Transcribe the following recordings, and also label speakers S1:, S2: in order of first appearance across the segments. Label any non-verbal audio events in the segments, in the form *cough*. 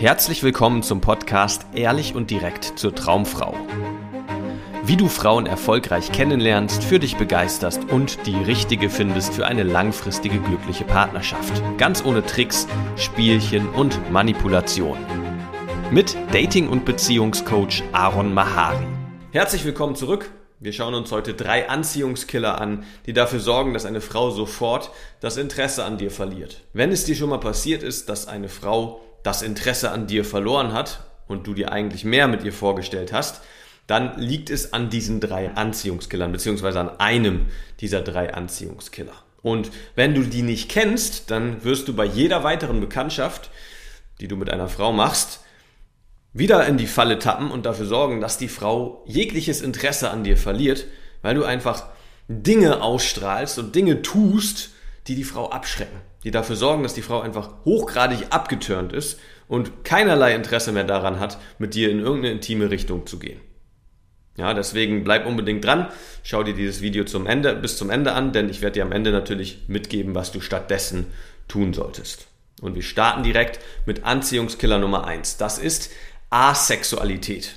S1: Herzlich willkommen zum Podcast Ehrlich und direkt zur Traumfrau. Wie du Frauen erfolgreich kennenlernst, für dich begeisterst und die richtige findest für eine langfristige glückliche Partnerschaft. Ganz ohne Tricks, Spielchen und Manipulation. Mit Dating- und Beziehungscoach Aaron Mahari. Herzlich willkommen zurück. Wir schauen uns heute drei Anziehungskiller an, die dafür sorgen, dass eine Frau sofort das Interesse an dir verliert. Wenn es dir schon mal passiert ist, dass eine Frau das Interesse an dir verloren hat und du dir eigentlich mehr mit ihr vorgestellt hast, dann liegt es an diesen drei Anziehungskillern, beziehungsweise an einem dieser drei Anziehungskiller. Und wenn du die nicht kennst, dann wirst du bei jeder weiteren Bekanntschaft, die du mit einer Frau machst, wieder in die Falle tappen und dafür sorgen, dass die Frau jegliches Interesse an dir verliert, weil du einfach Dinge ausstrahlst und Dinge tust, die die Frau abschrecken, die dafür sorgen, dass die Frau einfach hochgradig abgetürnt ist und keinerlei Interesse mehr daran hat, mit dir in irgendeine intime Richtung zu gehen. Ja, deswegen bleib unbedingt dran, schau dir dieses Video zum Ende, bis zum Ende an, denn ich werde dir am Ende natürlich mitgeben, was du stattdessen tun solltest. Und wir starten direkt mit Anziehungskiller Nummer eins. Das ist Asexualität.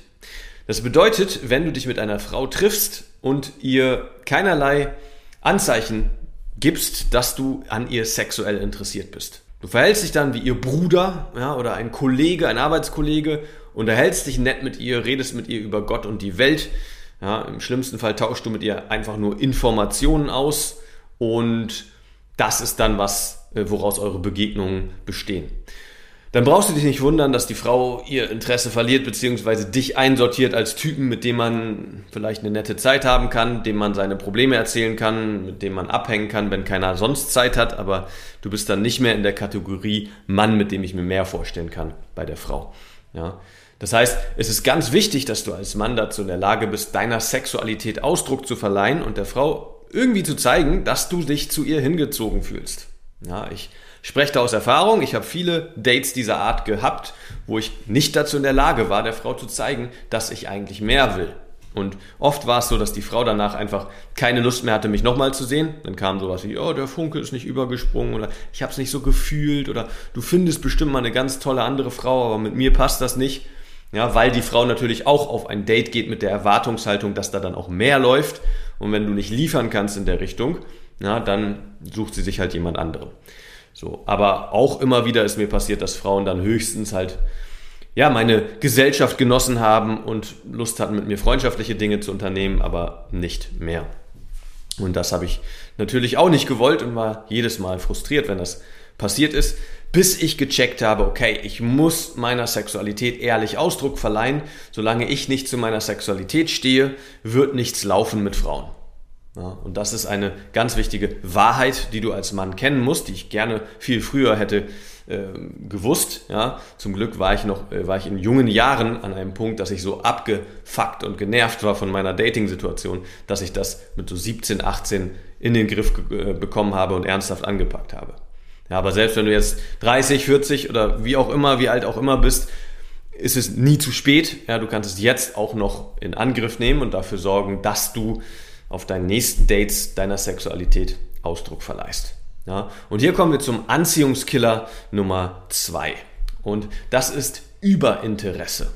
S1: Das bedeutet, wenn du dich mit einer Frau triffst und ihr keinerlei Anzeichen gibst, dass du an ihr sexuell interessiert bist. Du verhältst dich dann wie ihr Bruder ja, oder ein Kollege, ein Arbeitskollege, unterhältst dich nett mit ihr, redest mit ihr über Gott und die Welt. Ja, Im schlimmsten Fall tauschst du mit ihr einfach nur Informationen aus und das ist dann was, äh, woraus eure Begegnungen bestehen dann brauchst du dich nicht wundern, dass die Frau ihr Interesse verliert, beziehungsweise dich einsortiert als Typen, mit dem man vielleicht eine nette Zeit haben kann, dem man seine Probleme erzählen kann, mit dem man abhängen kann, wenn keiner sonst Zeit hat, aber du bist dann nicht mehr in der Kategorie Mann, mit dem ich mir mehr vorstellen kann bei der Frau. Ja. Das heißt, es ist ganz wichtig, dass du als Mann dazu in der Lage bist, deiner Sexualität Ausdruck zu verleihen und der Frau irgendwie zu zeigen, dass du dich zu ihr hingezogen fühlst. Ja, ich spreche da aus Erfahrung. Ich habe viele Dates dieser Art gehabt, wo ich nicht dazu in der Lage war, der Frau zu zeigen, dass ich eigentlich mehr will. Und oft war es so, dass die Frau danach einfach keine Lust mehr hatte, mich nochmal zu sehen. Dann kam sowas wie, oh, der Funke ist nicht übergesprungen oder ich habe es nicht so gefühlt oder du findest bestimmt mal eine ganz tolle andere Frau, aber mit mir passt das nicht. Ja, weil die Frau natürlich auch auf ein Date geht mit der Erwartungshaltung, dass da dann auch mehr läuft. Und wenn du nicht liefern kannst in der Richtung, ja, dann sucht sie sich halt jemand anderen. So, aber auch immer wieder ist mir passiert, dass Frauen dann höchstens halt ja, meine Gesellschaft genossen haben und Lust hatten, mit mir freundschaftliche Dinge zu unternehmen, aber nicht mehr. Und das habe ich natürlich auch nicht gewollt und war jedes Mal frustriert, wenn das passiert ist, bis ich gecheckt habe, okay, ich muss meiner Sexualität ehrlich Ausdruck verleihen. Solange ich nicht zu meiner Sexualität stehe, wird nichts laufen mit Frauen. Ja, und das ist eine ganz wichtige Wahrheit, die du als Mann kennen musst, die ich gerne viel früher hätte äh, gewusst. Ja, zum Glück war ich noch, äh, war ich in jungen Jahren an einem Punkt, dass ich so abgefuckt und genervt war von meiner Dating-Situation, dass ich das mit so 17, 18 in den Griff äh, bekommen habe und ernsthaft angepackt habe. Ja, aber selbst wenn du jetzt 30, 40 oder wie auch immer, wie alt auch immer bist, ist es nie zu spät. Ja, du kannst es jetzt auch noch in Angriff nehmen und dafür sorgen, dass du auf deinen nächsten Dates deiner Sexualität Ausdruck verleihst. Ja? Und hier kommen wir zum Anziehungskiller Nummer zwei. Und das ist Überinteresse.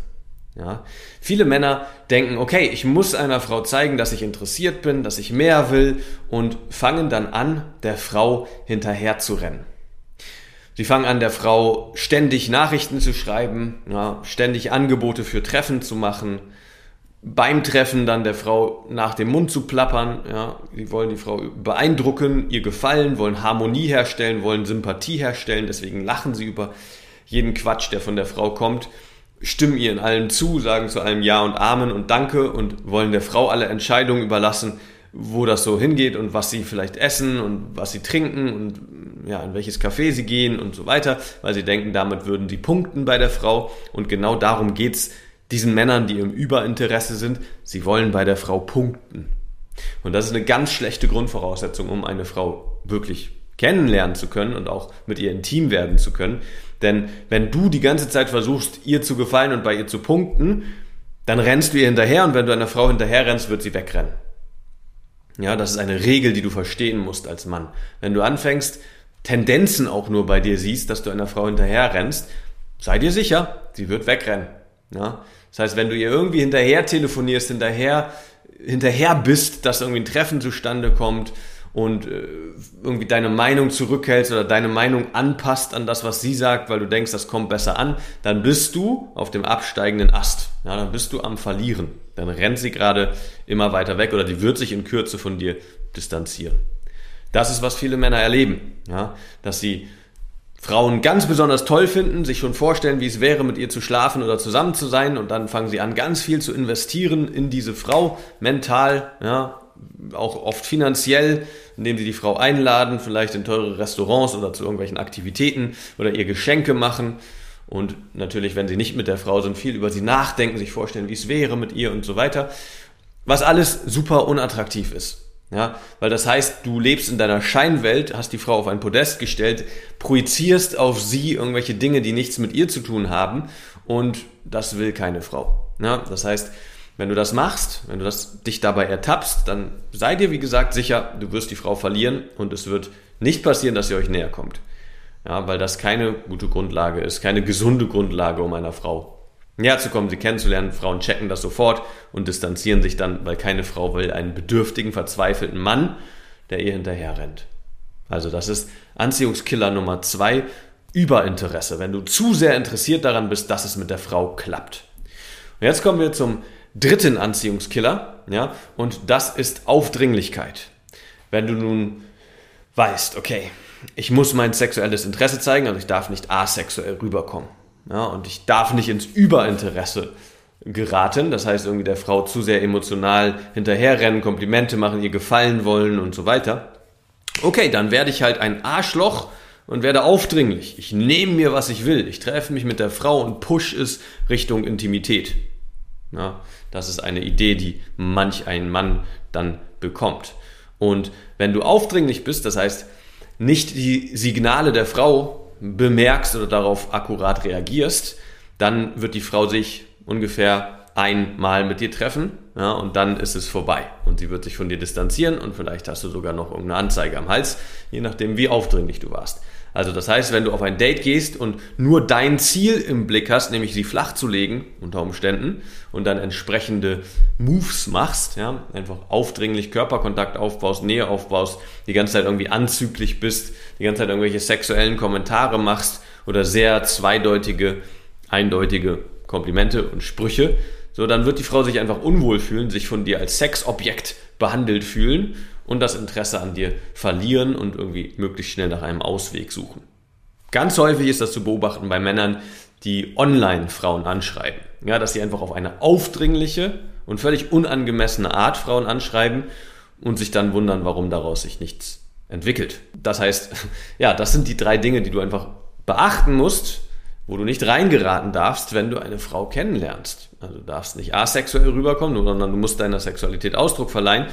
S1: Ja? Viele Männer denken, okay, ich muss einer Frau zeigen, dass ich interessiert bin, dass ich mehr will und fangen dann an, der Frau hinterher zu rennen. Sie fangen an, der Frau ständig Nachrichten zu schreiben, ja, ständig Angebote für Treffen zu machen, beim Treffen dann der Frau nach dem Mund zu plappern. Ja, sie wollen die Frau beeindrucken, ihr gefallen, wollen Harmonie herstellen, wollen Sympathie herstellen. Deswegen lachen sie über jeden Quatsch, der von der Frau kommt, stimmen ihr in allem zu, sagen zu allem Ja und Amen und Danke und wollen der Frau alle Entscheidungen überlassen, wo das so hingeht und was sie vielleicht essen und was sie trinken und ja, in welches Café sie gehen und so weiter, weil sie denken, damit würden sie punkten bei der Frau und genau darum geht's diesen Männern, die im Überinteresse sind, sie wollen bei der Frau punkten. Und das ist eine ganz schlechte Grundvoraussetzung, um eine Frau wirklich kennenlernen zu können und auch mit ihr intim werden zu können. Denn wenn du die ganze Zeit versuchst, ihr zu gefallen und bei ihr zu punkten, dann rennst du ihr hinterher und wenn du einer Frau hinterher rennst, wird sie wegrennen. Ja, das ist eine Regel, die du verstehen musst als Mann. Wenn du anfängst, Tendenzen auch nur bei dir siehst, dass du einer Frau hinterher rennst, sei dir sicher, sie wird wegrennen. Ja? Das heißt, wenn du ihr irgendwie hinterher telefonierst, hinterher, hinterher bist, dass irgendwie ein Treffen zustande kommt und äh, irgendwie deine Meinung zurückhältst oder deine Meinung anpasst an das, was sie sagt, weil du denkst, das kommt besser an, dann bist du auf dem absteigenden Ast. Ja, dann bist du am Verlieren. Dann rennt sie gerade immer weiter weg oder die wird sich in Kürze von dir distanzieren. Das ist, was viele Männer erleben, ja, dass sie Frauen ganz besonders toll finden, sich schon vorstellen, wie es wäre, mit ihr zu schlafen oder zusammen zu sein und dann fangen sie an, ganz viel zu investieren in diese Frau, mental, ja, auch oft finanziell, indem sie die Frau einladen, vielleicht in teure Restaurants oder zu irgendwelchen Aktivitäten oder ihr Geschenke machen und natürlich, wenn sie nicht mit der Frau sind, viel über sie nachdenken, sich vorstellen, wie es wäre mit ihr und so weiter, was alles super unattraktiv ist. Ja, weil das heißt, du lebst in deiner Scheinwelt, hast die Frau auf ein Podest gestellt, projizierst auf sie irgendwelche Dinge, die nichts mit ihr zu tun haben und das will keine Frau. Ja, das heißt, wenn du das machst, wenn du das, dich dabei ertappst, dann sei dir, wie gesagt, sicher, du wirst die Frau verlieren und es wird nicht passieren, dass ihr euch näher kommt. Ja, weil das keine gute Grundlage ist, keine gesunde Grundlage, um einer Frau näher zu kommen, sie kennenzulernen. Frauen checken das sofort und distanzieren sich dann, weil keine Frau will einen bedürftigen, verzweifelten Mann, der ihr hinterher rennt. Also das ist Anziehungskiller Nummer zwei, Überinteresse. Wenn du zu sehr interessiert daran bist, dass es mit der Frau klappt. Und jetzt kommen wir zum dritten Anziehungskiller, ja, und das ist Aufdringlichkeit. Wenn du nun weißt, okay, ich muss mein sexuelles Interesse zeigen, also ich darf nicht asexuell rüberkommen. Ja, und ich darf nicht ins Überinteresse geraten, das heißt irgendwie der Frau zu sehr emotional hinterherrennen, Komplimente machen, ihr gefallen wollen und so weiter. Okay, dann werde ich halt ein Arschloch und werde aufdringlich. Ich nehme mir, was ich will. Ich treffe mich mit der Frau und push es Richtung Intimität. Ja, das ist eine Idee, die manch ein Mann dann bekommt. Und wenn du aufdringlich bist, das heißt nicht die Signale der Frau bemerkst oder darauf akkurat reagierst, dann wird die Frau sich ungefähr einmal mit dir treffen ja, und dann ist es vorbei und sie wird sich von dir distanzieren und vielleicht hast du sogar noch irgendeine Anzeige am Hals, je nachdem wie aufdringlich du warst. Also das heißt, wenn du auf ein Date gehst und nur dein Ziel im Blick hast, nämlich sie flach zu legen unter Umständen und dann entsprechende Moves machst, ja, einfach aufdringlich Körperkontakt aufbaust, Nähe aufbaust, die ganze Zeit irgendwie anzüglich bist, die ganze Zeit irgendwelche sexuellen Kommentare machst oder sehr zweideutige, eindeutige Komplimente und Sprüche, so dann wird die Frau sich einfach unwohl fühlen, sich von dir als Sexobjekt behandelt fühlen und das Interesse an dir verlieren und irgendwie möglichst schnell nach einem Ausweg suchen. Ganz häufig ist das zu beobachten bei Männern, die online Frauen anschreiben. Ja, dass sie einfach auf eine aufdringliche und völlig unangemessene Art Frauen anschreiben und sich dann wundern, warum daraus sich nichts entwickelt. Das heißt, *laughs* ja, das sind die drei Dinge, die du einfach beachten musst, wo du nicht reingeraten darfst, wenn du eine Frau kennenlernst. Also du darfst nicht asexuell rüberkommen, sondern du musst deiner Sexualität Ausdruck verleihen.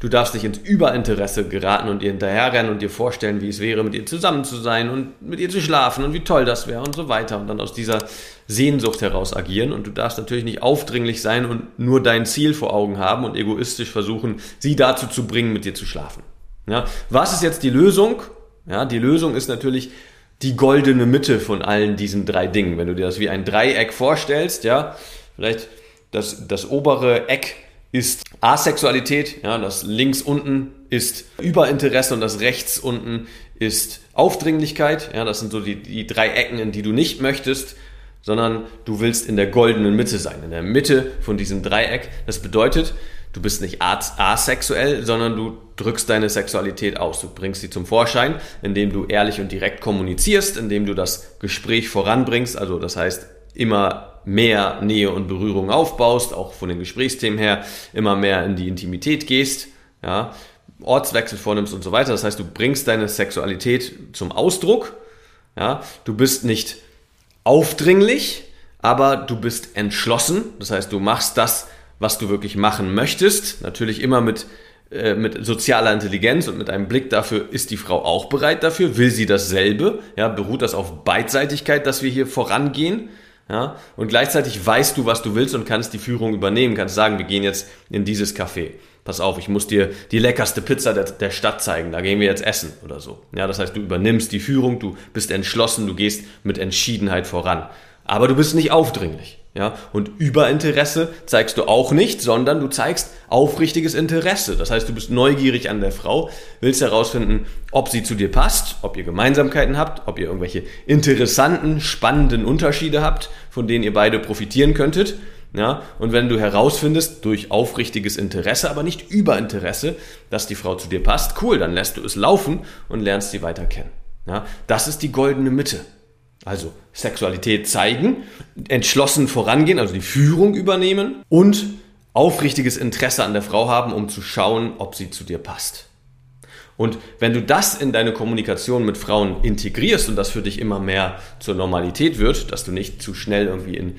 S1: Du darfst nicht ins Überinteresse geraten und ihr hinterherrennen und dir vorstellen, wie es wäre, mit ihr zusammen zu sein und mit ihr zu schlafen und wie toll das wäre und so weiter und dann aus dieser Sehnsucht heraus agieren. Und du darfst natürlich nicht aufdringlich sein und nur dein Ziel vor Augen haben und egoistisch versuchen, sie dazu zu bringen, mit dir zu schlafen. Ja, was ist jetzt die Lösung? Ja, die Lösung ist natürlich, die goldene Mitte von allen diesen drei Dingen. Wenn du dir das wie ein Dreieck vorstellst, ja, vielleicht das, das obere Eck ist Asexualität, ja, das links unten ist Überinteresse und das rechts unten ist Aufdringlichkeit, ja, das sind so die, die drei Ecken, in die du nicht möchtest, sondern du willst in der goldenen Mitte sein, in der Mitte von diesem Dreieck. Das bedeutet, du bist nicht asexuell, sondern du drückst deine Sexualität aus. Du bringst sie zum Vorschein, indem du ehrlich und direkt kommunizierst, indem du das Gespräch voranbringst. Also das heißt, immer mehr Nähe und Berührung aufbaust, auch von den Gesprächsthemen her, immer mehr in die Intimität gehst, ja, Ortswechsel vornimmst und so weiter. Das heißt, du bringst deine Sexualität zum Ausdruck. Ja, du bist nicht aufdringlich, aber du bist entschlossen. Das heißt, du machst das, was du wirklich machen möchtest. Natürlich immer mit, äh, mit sozialer Intelligenz und mit einem Blick dafür, ist die Frau auch bereit dafür? Will sie dasselbe? Ja, beruht das auf Beidseitigkeit, dass wir hier vorangehen? Ja, und gleichzeitig weißt du, was du willst und kannst die Führung übernehmen, kannst sagen, wir gehen jetzt in dieses Café. pass auf, ich muss dir die leckerste Pizza der, der, Stadt zeigen, da gehen wir jetzt essen oder so. Ja, das heißt, du übernimmst die Führung, du bist entschlossen, du gehst mit Entschiedenheit voran. Aber du bist nicht aufdringlich. Ja, und Überinteresse zeigst du auch nicht, sondern du zeigst aufrichtiges Interesse. Das heißt, du bist neugierig an der Frau, willst herausfinden, ob sie zu dir passt, ob ihr Gemeinsamkeiten habt, ob ihr irgendwelche interessanten, spannenden Unterschiede habt, von denen ihr beide profitieren könntet. Ja, und wenn du herausfindest, durch aufrichtiges Interesse, aber nicht Überinteresse, dass die Frau zu dir passt, cool, dann lässt du es laufen und lernst sie weiter kennen. Ja, das ist die goldene Mitte. Also Sexualität zeigen, entschlossen vorangehen, also die Führung übernehmen und aufrichtiges Interesse an der Frau haben, um zu schauen, ob sie zu dir passt. Und wenn du das in deine Kommunikation mit Frauen integrierst und das für dich immer mehr zur Normalität wird, dass du nicht zu schnell irgendwie in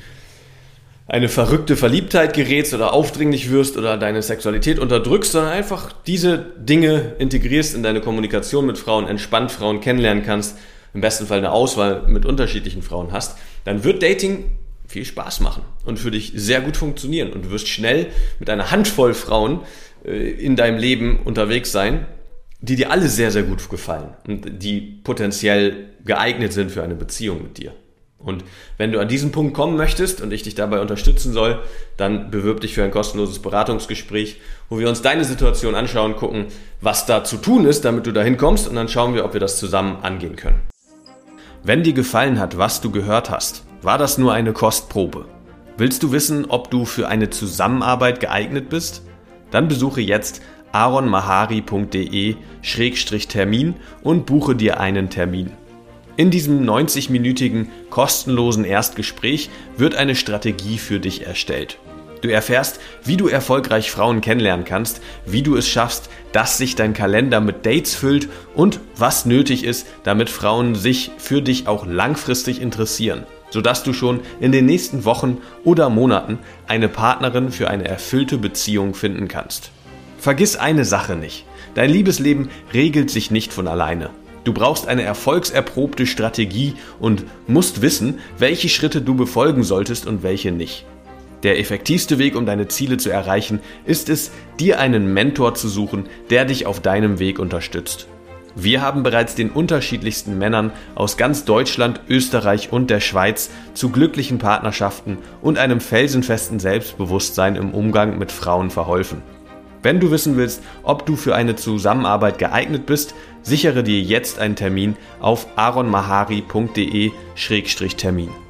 S1: eine verrückte Verliebtheit gerätst oder aufdringlich wirst oder deine Sexualität unterdrückst, sondern einfach diese Dinge integrierst in deine Kommunikation mit Frauen, entspannt Frauen kennenlernen kannst, im besten Fall eine Auswahl mit unterschiedlichen Frauen hast, dann wird Dating viel Spaß machen und für dich sehr gut funktionieren und du wirst schnell mit einer Handvoll Frauen äh, in deinem Leben unterwegs sein, die dir alle sehr, sehr gut gefallen und die potenziell geeignet sind für eine Beziehung mit dir. Und wenn du an diesen Punkt kommen möchtest und ich dich dabei unterstützen soll, dann bewirb dich für ein kostenloses Beratungsgespräch, wo wir uns deine Situation anschauen, gucken, was da zu tun ist, damit du dahin kommst und dann schauen wir, ob wir das zusammen angehen können. Wenn dir gefallen hat, was du gehört hast, war das nur eine Kostprobe. Willst du wissen, ob du für eine Zusammenarbeit geeignet bist? Dann besuche jetzt aronmahari.de-termin und buche dir einen Termin. In diesem 90-minütigen kostenlosen Erstgespräch wird eine Strategie für dich erstellt. Du erfährst, wie du erfolgreich Frauen kennenlernen kannst, wie du es schaffst, dass sich dein Kalender mit Dates füllt und was nötig ist, damit Frauen sich für dich auch langfristig interessieren, sodass du schon in den nächsten Wochen oder Monaten eine Partnerin für eine erfüllte Beziehung finden kannst. Vergiss eine Sache nicht. Dein Liebesleben regelt sich nicht von alleine. Du brauchst eine erfolgserprobte Strategie und musst wissen, welche Schritte du befolgen solltest und welche nicht. Der effektivste Weg, um deine Ziele zu erreichen, ist es, dir einen Mentor zu suchen, der dich auf deinem Weg unterstützt. Wir haben bereits den unterschiedlichsten Männern aus ganz Deutschland, Österreich und der Schweiz zu glücklichen Partnerschaften und einem felsenfesten Selbstbewusstsein im Umgang mit Frauen verholfen. Wenn du wissen willst, ob du für eine Zusammenarbeit geeignet bist, sichere dir jetzt einen Termin auf aronmahari.de-termin.